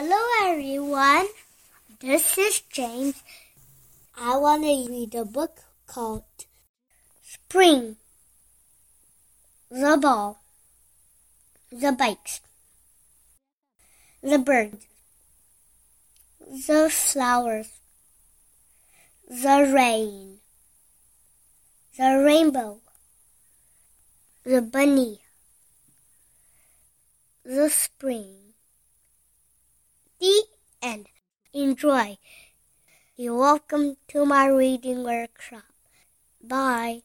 Hello, everyone. This is James. I want to read a book called Spring. The ball, the bikes, the birds, the flowers, the rain, the rainbow, the bunny, the spring. The end. Enjoy. You're welcome to my reading workshop. Bye.